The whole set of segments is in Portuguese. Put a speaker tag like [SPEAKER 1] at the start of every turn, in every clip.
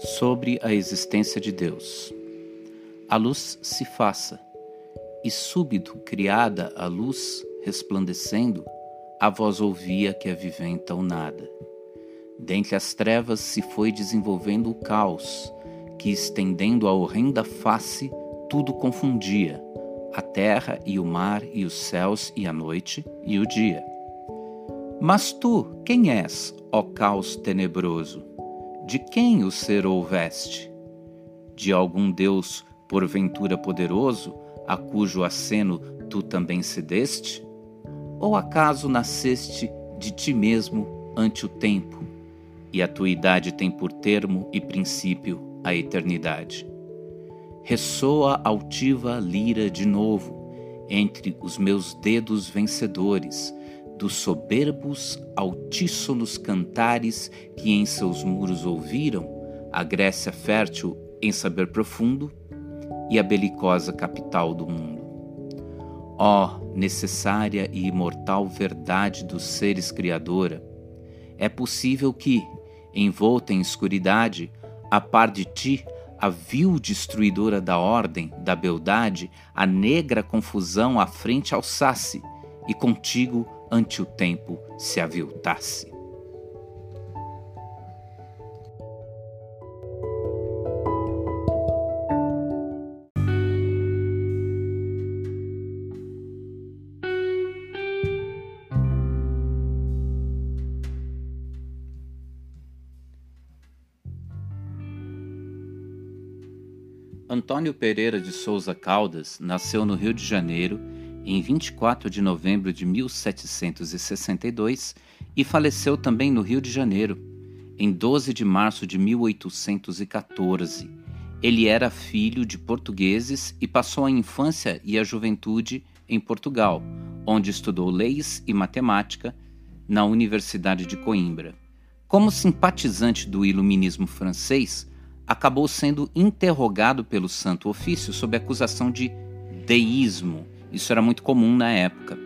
[SPEAKER 1] sobre a existência de Deus. A luz se faça, e súbito criada a luz resplandecendo, a voz ouvia que aviventa o nada. Dentre as trevas se foi desenvolvendo o caos, que estendendo a horrenda face, tudo confundia, a terra e o mar e os céus e a noite e o dia. Mas tu, quem és, ó caos tenebroso? De quem o ser houveste? De algum Deus, porventura poderoso, a cujo aceno tu também cedeste? Ou acaso nasceste de ti mesmo ante o tempo, e a tua idade tem por termo e princípio a eternidade? Ressoa altiva lira de novo entre os meus dedos vencedores, dos soberbos altíssonos cantares que em seus muros ouviram a Grécia fértil em saber profundo e a belicosa capital do mundo. Ó oh, necessária e imortal verdade dos seres criadora, é possível que, envolta em escuridade, a par de ti, a vil destruidora da ordem, da beldade, a negra confusão à frente alçasse, e contigo ante o tempo se aviltasse. Antônio Pereira de Souza Caldas nasceu no Rio de Janeiro em 24 de novembro de 1762 e faleceu também no Rio de Janeiro, em 12 de março de 1814. Ele era filho de portugueses e passou a infância e a juventude em Portugal, onde estudou leis e matemática na Universidade de Coimbra. Como simpatizante do iluminismo francês, acabou sendo interrogado pelo Santo Ofício sob acusação de deísmo isso era muito comum na época.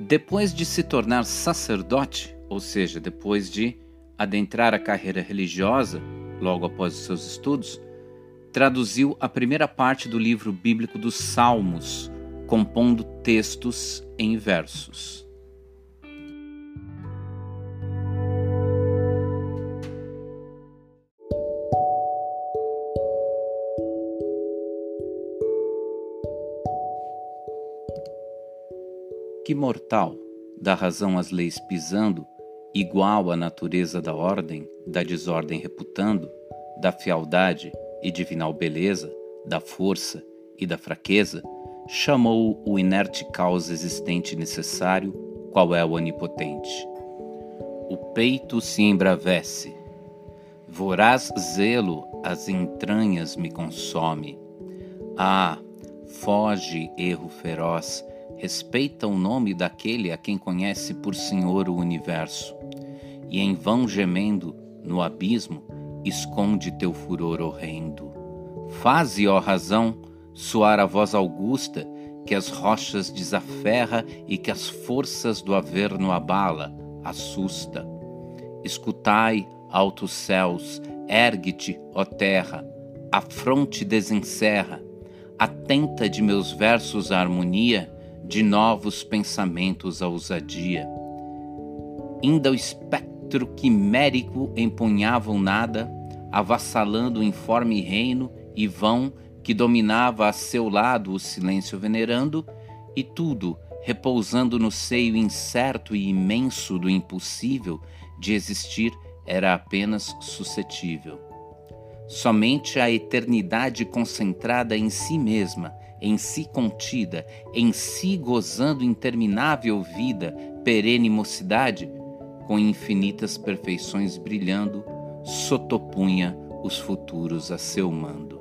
[SPEAKER 1] Depois de se tornar sacerdote, ou seja, depois de adentrar a carreira religiosa, logo após os seus estudos, traduziu a primeira parte do livro bíblico dos Salmos, compondo textos em versos. Que mortal dá razão às leis pisando, igual à natureza da ordem, da desordem reputando, da fialdade e divinal beleza, da força e da fraqueza, chamou o inerte causa existente necessário, qual é o onipotente. O peito se embravece, voraz zelo as entranhas me consome. Ah, foge erro feroz, respeita o nome daquele a quem conhece por Senhor o universo, e em vão gemendo no abismo, esconde teu furor horrendo. Faze, ó razão, soar a voz augusta que as rochas desaferra e que as forças do averno abala, assusta. Escutai, altos céus, ergue-te, ó terra, a fronte desencerra, atenta de meus versos a harmonia, de novos pensamentos a ousadia. Ainda o espectro quimérico empunhava o nada, avassalando o informe reino e vão que dominava a seu lado o silêncio venerando, e tudo repousando no seio incerto e imenso do impossível de existir era apenas suscetível. Somente a eternidade concentrada em si mesma em si contida, em si gozando interminável vida, perene mocidade, com infinitas perfeições brilhando, sotopunha os futuros a seu mando.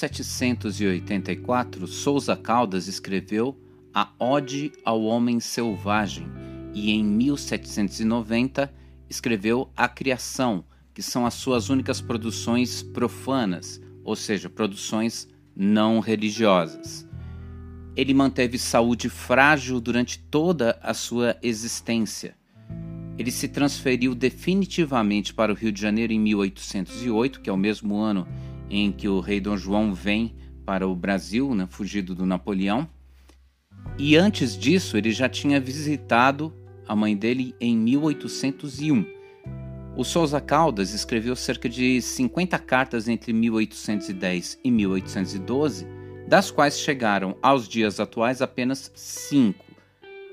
[SPEAKER 1] 1784, Souza Caldas escreveu A Ode ao Homem Selvagem e em 1790 escreveu A Criação, que são as suas únicas produções profanas, ou seja, produções não religiosas. Ele manteve saúde frágil durante toda a sua existência. Ele se transferiu definitivamente para o Rio de Janeiro em 1808, que é o mesmo ano em que o rei Dom João vem para o Brasil, né, fugido do Napoleão. E antes disso, ele já tinha visitado a mãe dele em 1801. O Souza Caldas escreveu cerca de 50 cartas entre 1810 e 1812, das quais chegaram aos dias atuais apenas cinco.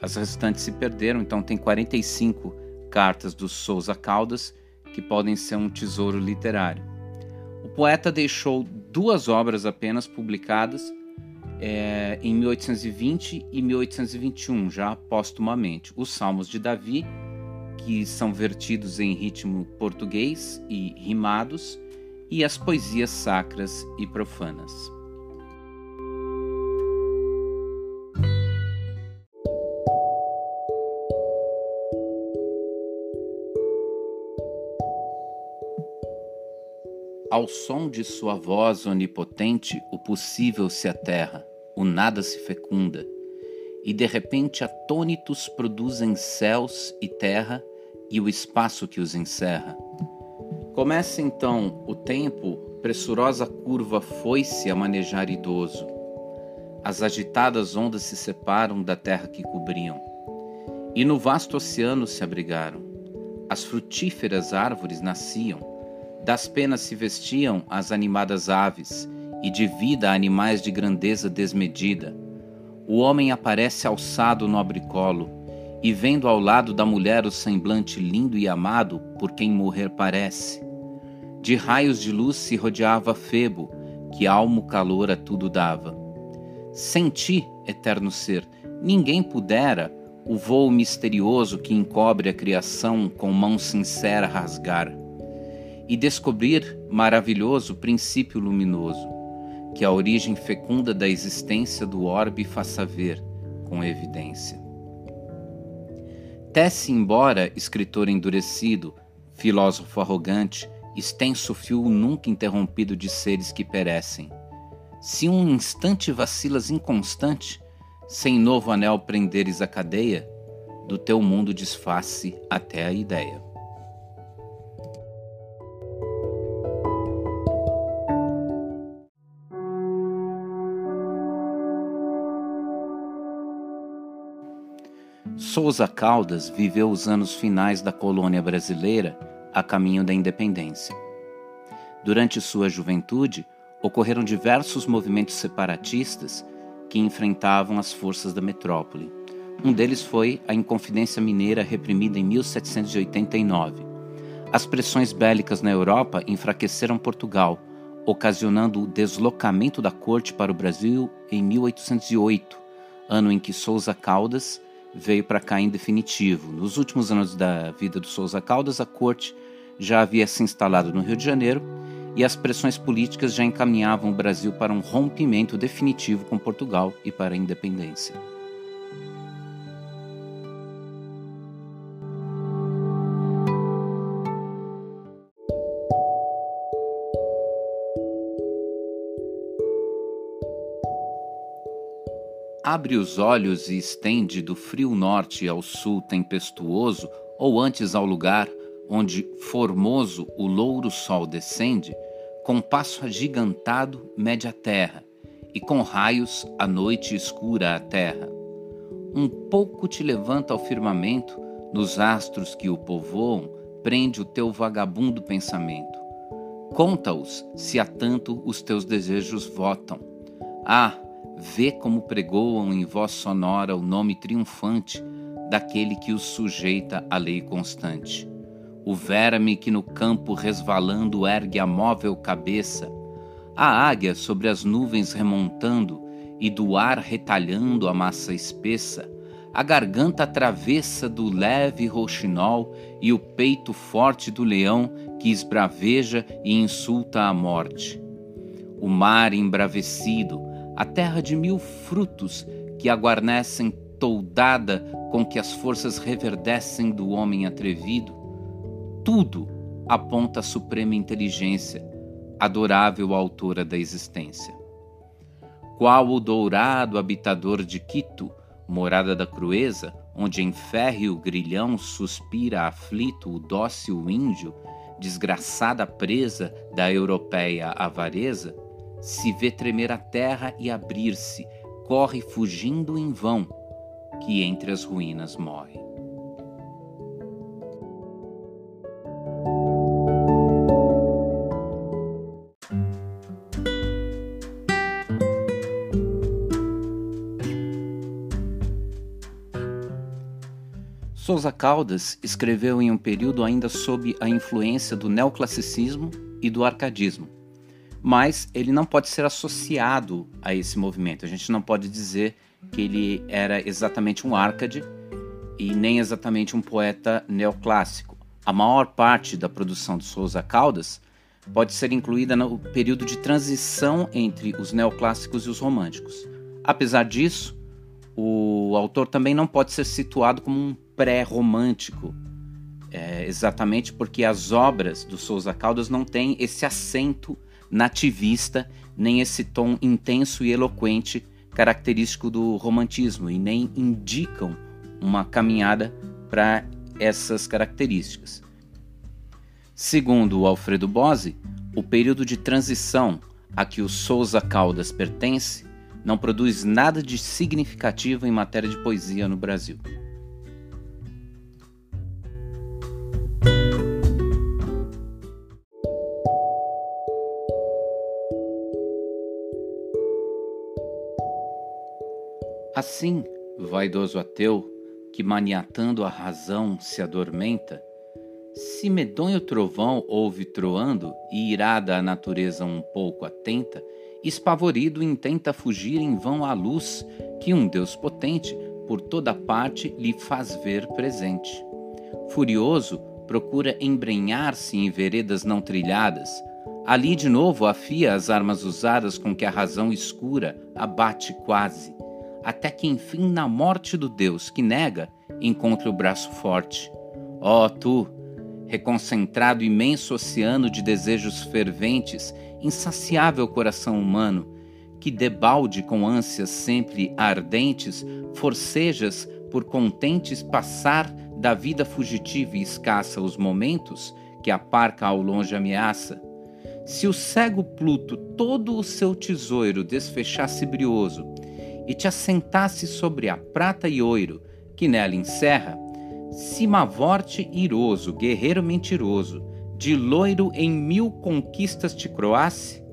[SPEAKER 1] As restantes se perderam, então tem 45 cartas do Souza Caldas que podem ser um tesouro literário. O poeta deixou duas obras apenas publicadas é, em 1820 e 1821, já postumamente: os Salmos de Davi, que são vertidos em ritmo português e rimados, e as poesias sacras e profanas. Ao som de sua voz onipotente, o possível se aterra, o nada se fecunda, e de repente atônitos produzem céus e terra e o espaço que os encerra. Começa então o tempo, pressurosa curva foi-se a manejar idoso. As agitadas ondas se separam da terra que cobriam, e no vasto oceano se abrigaram. As frutíferas árvores nasciam, das penas se vestiam as animadas aves, e de vida animais de grandeza desmedida. O homem aparece alçado no abricolo, e vendo ao lado da mulher o semblante lindo e amado por quem morrer parece. De raios de luz se rodeava Febo, que almo calor a tudo dava. Sem ti, eterno ser, ninguém pudera o voo misterioso que encobre a criação com mão sincera rasgar e descobrir maravilhoso princípio luminoso, que a origem fecunda da existência do orbe faça ver com evidência. Tece embora, escritor endurecido, filósofo arrogante, extenso fio nunca interrompido de seres que perecem. Se um instante vacilas inconstante, sem novo anel prenderes a cadeia, do teu mundo desface até a ideia. Souza Caldas viveu os anos finais da colônia brasileira a caminho da independência. Durante sua juventude, ocorreram diversos movimentos separatistas que enfrentavam as forças da metrópole. Um deles foi a Inconfidência Mineira reprimida em 1789. As pressões bélicas na Europa enfraqueceram Portugal, ocasionando o deslocamento da corte para o Brasil em 1808, ano em que Souza Caldas veio para cá em definitivo. Nos últimos anos da vida do Souza Caldas, a corte já havia se instalado no Rio de Janeiro e as pressões políticas já encaminhavam o Brasil para um rompimento definitivo com Portugal e para a independência. Abre os olhos e estende do frio norte ao sul tempestuoso, ou antes ao lugar onde formoso o louro sol descende, com passo agigantado mede a terra, e com raios a noite escura a terra. Um pouco te levanta ao firmamento, nos astros que o povoam, prende o teu vagabundo pensamento. Conta-os, se a tanto os teus desejos votam. Ah, Vê como pregoam em voz sonora o nome triunfante daquele que os sujeita à lei constante. O verme que no campo resvalando ergue a móvel cabeça, a águia sobre as nuvens remontando e do ar retalhando a massa espessa, a garganta travessa do leve rouxinol e o peito forte do leão que esbraveja e insulta a morte. O mar embravecido, a terra de mil frutos que a guarnecem toldada com que as forças reverdecem do homem atrevido, tudo aponta a suprema inteligência, adorável autora da existência. Qual o dourado habitador de Quito, morada da crueza, onde em férreo grilhão suspira aflito o dócil índio, desgraçada presa da europeia avareza, se vê tremer a terra e abrir-se, corre fugindo em vão, que entre as ruínas morre. Souza Caldas escreveu em um período ainda sob a influência do neoclassicismo e do arcadismo, mas ele não pode ser associado a esse movimento. A gente não pode dizer que ele era exatamente um arcade e nem exatamente um poeta neoclássico. A maior parte da produção de Souza Caldas pode ser incluída no período de transição entre os neoclássicos e os românticos. Apesar disso, o autor também não pode ser situado como um pré-romântico, é, exatamente porque as obras do Souza Caldas não têm esse acento nativista, nem esse tom intenso e eloquente característico do romantismo, e nem indicam uma caminhada para essas características. Segundo Alfredo Bose, o período de transição a que o Souza Caldas pertence não produz nada de significativo em matéria de poesia no Brasil. Assim, vaidoso ateu, que maniatando a razão se adormenta, se medonho trovão ouve troando e irada a natureza um pouco atenta, espavorido intenta fugir em vão à luz que um Deus potente por toda parte lhe faz ver presente. Furioso, procura embrenhar-se em veredas não trilhadas. Ali de novo afia as armas usadas com que a razão escura abate quase até que enfim na morte do Deus que nega, encontre o braço forte. Ó oh, tu, reconcentrado imenso oceano de desejos ferventes, insaciável coração humano, que debalde com ânsias sempre ardentes, forcejas por contentes passar da vida fugitiva e escassa os momentos que a parca ao longe ameaça. Se o cego Pluto todo o seu tesouro desfechasse brioso, e te assentasse sobre a prata e ouro que nela encerra, Simavorte iroso, guerreiro mentiroso, de loiro em mil conquistas te croasse,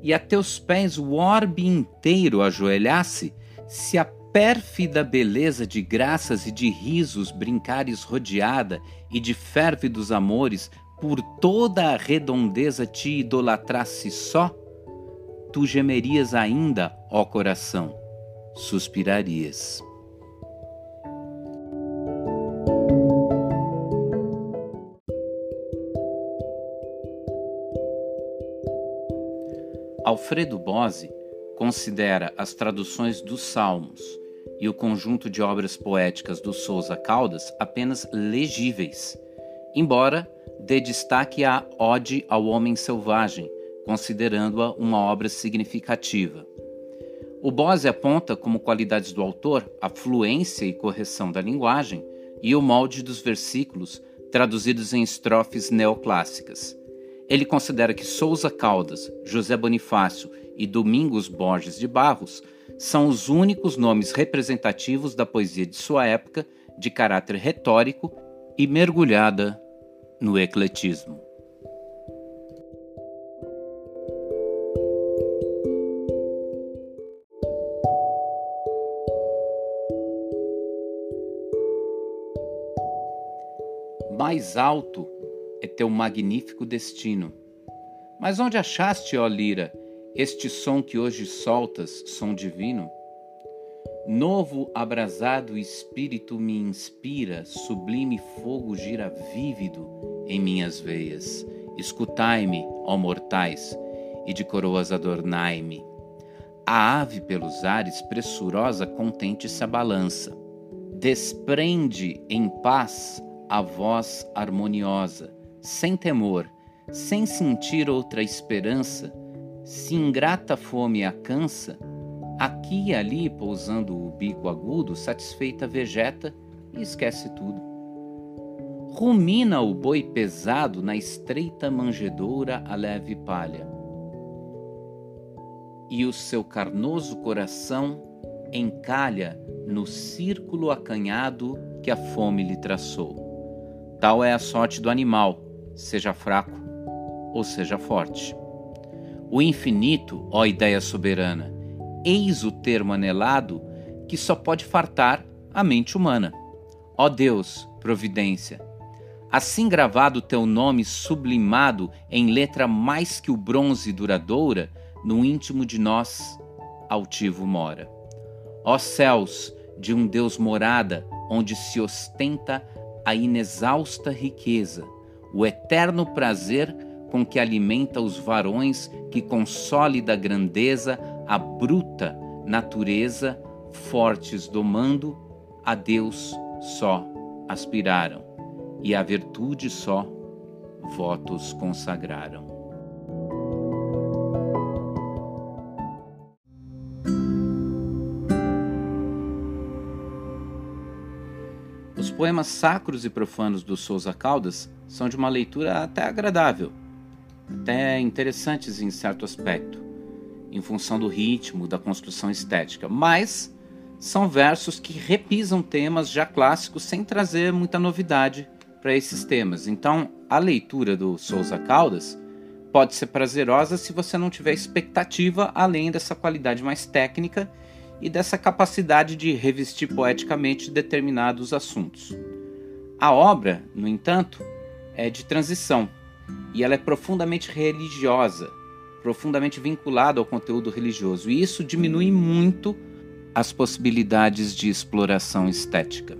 [SPEAKER 1] e a teus pés o orbe inteiro ajoelhasse, se a pérfida beleza de graças e de risos brincares rodeada e de férvidos amores por toda a redondeza te idolatrasse só, tu gemerias ainda, ó coração suspirarias. Alfredo Bose considera as traduções dos Salmos e o conjunto de obras poéticas do Souza Caldas apenas legíveis, embora dê destaque à Ode ao Homem Selvagem, considerando-a uma obra significativa. O Bose aponta como qualidades do autor a fluência e correção da linguagem e o molde dos versículos traduzidos em estrofes neoclássicas. Ele considera que Souza Caldas, José Bonifácio e Domingos Borges de Barros são os únicos nomes representativos da poesia de sua época de caráter retórico e mergulhada no ecletismo. Mais alto é teu magnífico destino. Mas onde achaste, ó lira, este som que hoje soltas, som divino? Novo abrasado espírito me inspira, sublime fogo gira vívido em minhas veias. Escutai-me, ó mortais, e de coroas adornai-me. A ave pelos ares pressurosa contente se abalança. Desprende em paz a voz harmoniosa, sem temor, sem sentir outra esperança, se ingrata fome a cansa, aqui e ali, pousando o bico agudo, satisfeita vegeta e esquece tudo. Rumina o boi pesado na estreita manjedoura a leve palha. E o seu carnoso coração encalha no círculo acanhado que a fome lhe traçou. Tal é a sorte do animal, seja fraco ou seja forte. O infinito, ó ideia soberana, eis o termo anelado que só pode fartar a mente humana. Ó Deus, providência, assim gravado teu nome sublimado em letra mais que o bronze duradoura, no íntimo de nós, altivo mora. Ó céus, de um Deus morada, onde se ostenta a inexausta riqueza, o eterno prazer com que alimenta os varões que com sólida grandeza a bruta natureza, fortes domando, a Deus só aspiraram, e a virtude só votos consagraram. Poemas sacros e profanos do Souza Caldas são de uma leitura até agradável, até interessantes em certo aspecto, em função do ritmo, da construção estética, mas são versos que repisam temas já clássicos sem trazer muita novidade para esses temas. Então, a leitura do Souza Caldas pode ser prazerosa se você não tiver expectativa além dessa qualidade mais técnica e dessa capacidade de revestir poeticamente determinados assuntos. A obra, no entanto, é de transição e ela é profundamente religiosa, profundamente vinculada ao conteúdo religioso, e isso diminui muito as possibilidades de exploração estética.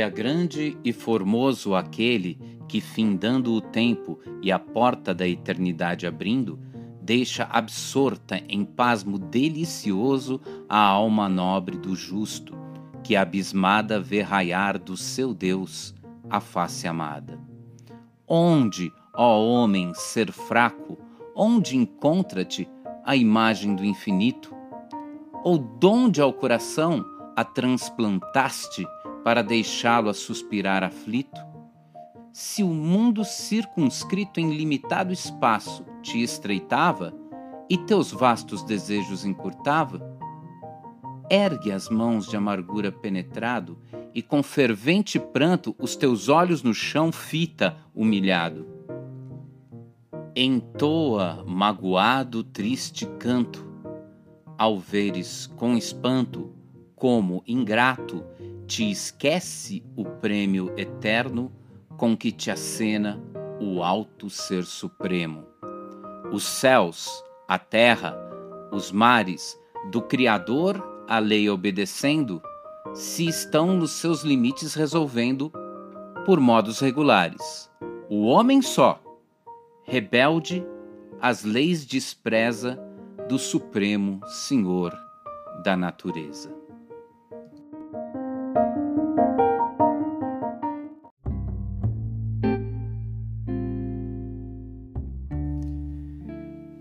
[SPEAKER 1] Dia grande e formoso aquele que, findando o tempo e a porta da eternidade abrindo, deixa absorta em pasmo delicioso a alma nobre do justo, que abismada vê raiar do seu Deus a face amada. Onde, ó homem, ser fraco, onde encontra-te a imagem do infinito? Ou donde ao coração a transplantaste para deixá-lo a suspirar aflito? Se o mundo circunscrito em limitado espaço te estreitava e teus vastos desejos encurtava, ergue as mãos de amargura penetrado e com fervente pranto os teus olhos no chão fita, humilhado. Entoa magoado triste canto, ao veres com espanto, como ingrato, te esquece o prêmio eterno com que te acena o alto Ser Supremo. Os céus, a terra, os mares, do Criador a lei obedecendo, se estão nos seus limites resolvendo por modos regulares. O homem só, rebelde, as leis despreza do Supremo Senhor da natureza.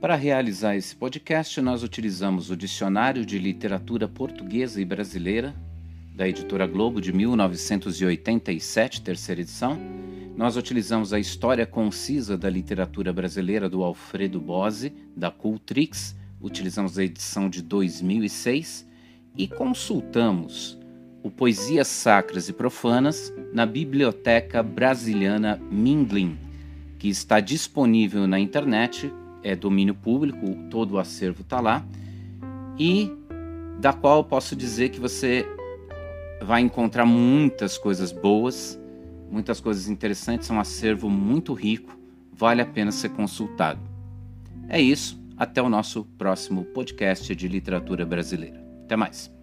[SPEAKER 1] Para realizar esse podcast, nós utilizamos o Dicionário de Literatura Portuguesa e Brasileira, da editora Globo, de 1987, terceira edição. Nós utilizamos a História Concisa da Literatura Brasileira, do Alfredo Bose, da Cultrix, utilizamos a edição de 2006 e consultamos o Poesias Sacras e Profanas na Biblioteca Brasiliana Mindlin, que está disponível na internet é domínio público, todo o acervo está lá, e da qual posso dizer que você vai encontrar muitas coisas boas, muitas coisas interessantes, é um acervo muito rico, vale a pena ser consultado. É isso, até o nosso próximo podcast de literatura brasileira. Até mais.